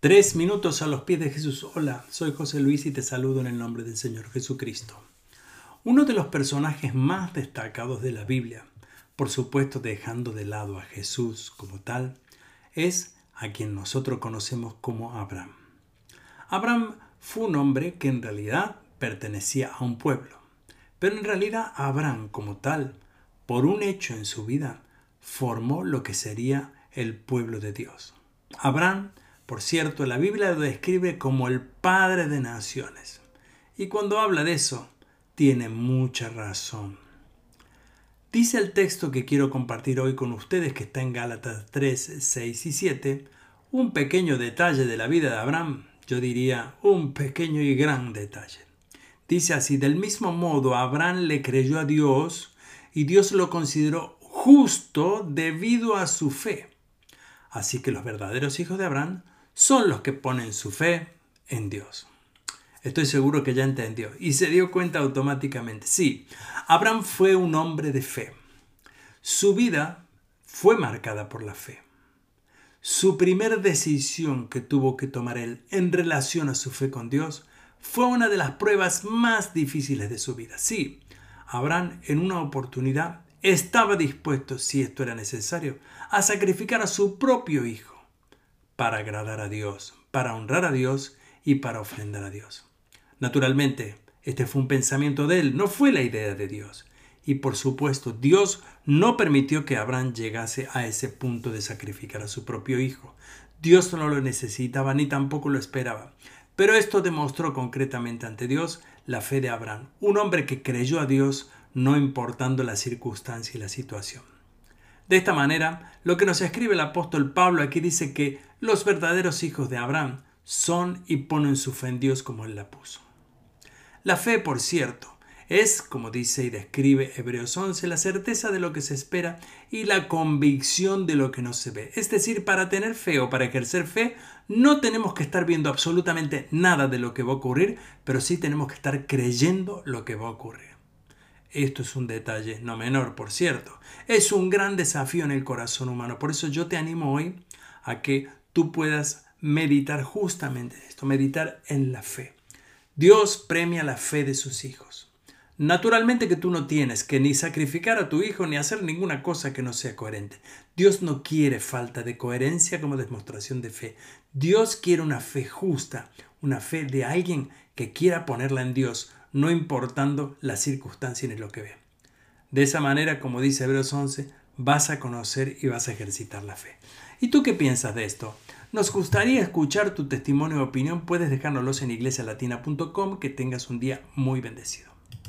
Tres minutos a los pies de Jesús. Hola, soy José Luis y te saludo en el nombre del Señor Jesucristo. Uno de los personajes más destacados de la Biblia, por supuesto dejando de lado a Jesús como tal, es a quien nosotros conocemos como Abraham. Abraham fue un hombre que en realidad pertenecía a un pueblo, pero en realidad Abraham como tal, por un hecho en su vida, formó lo que sería el pueblo de Dios. Abraham por cierto, la Biblia lo describe como el Padre de Naciones. Y cuando habla de eso, tiene mucha razón. Dice el texto que quiero compartir hoy con ustedes, que está en Gálatas 3, 6 y 7, un pequeño detalle de la vida de Abraham, yo diría un pequeño y gran detalle. Dice así, del mismo modo Abraham le creyó a Dios y Dios lo consideró justo debido a su fe. Así que los verdaderos hijos de Abraham son los que ponen su fe en Dios. Estoy seguro que ya entendió y se dio cuenta automáticamente. Sí, Abraham fue un hombre de fe. Su vida fue marcada por la fe. Su primera decisión que tuvo que tomar él en relación a su fe con Dios fue una de las pruebas más difíciles de su vida. Sí, Abraham en una oportunidad estaba dispuesto, si esto era necesario, a sacrificar a su propio hijo para agradar a Dios, para honrar a Dios y para ofrendar a Dios. Naturalmente, este fue un pensamiento de él, no fue la idea de Dios. Y por supuesto, Dios no permitió que Abraham llegase a ese punto de sacrificar a su propio hijo. Dios no lo necesitaba ni tampoco lo esperaba. Pero esto demostró concretamente ante Dios la fe de Abraham, un hombre que creyó a Dios no importando la circunstancia y la situación. De esta manera, lo que nos escribe el apóstol Pablo aquí dice que los verdaderos hijos de Abraham son y ponen su fe en Dios como él la puso. La fe, por cierto, es, como dice y describe Hebreos 11, la certeza de lo que se espera y la convicción de lo que no se ve. Es decir, para tener fe o para ejercer fe, no tenemos que estar viendo absolutamente nada de lo que va a ocurrir, pero sí tenemos que estar creyendo lo que va a ocurrir. Esto es un detalle no menor, por cierto. Es un gran desafío en el corazón humano. Por eso yo te animo hoy a que tú puedas meditar justamente esto, meditar en la fe. Dios premia la fe de sus hijos. Naturalmente que tú no tienes que ni sacrificar a tu hijo ni hacer ninguna cosa que no sea coherente. Dios no quiere falta de coherencia como demostración de fe. Dios quiere una fe justa, una fe de alguien que quiera ponerla en Dios, no importando la circunstancia ni lo que ve. De esa manera, como dice Hebreos 11, vas a conocer y vas a ejercitar la fe. ¿Y tú qué piensas de esto? Nos gustaría escuchar tu testimonio o opinión. Puedes dejárnoslos en iglesialatina.com. Que tengas un día muy bendecido.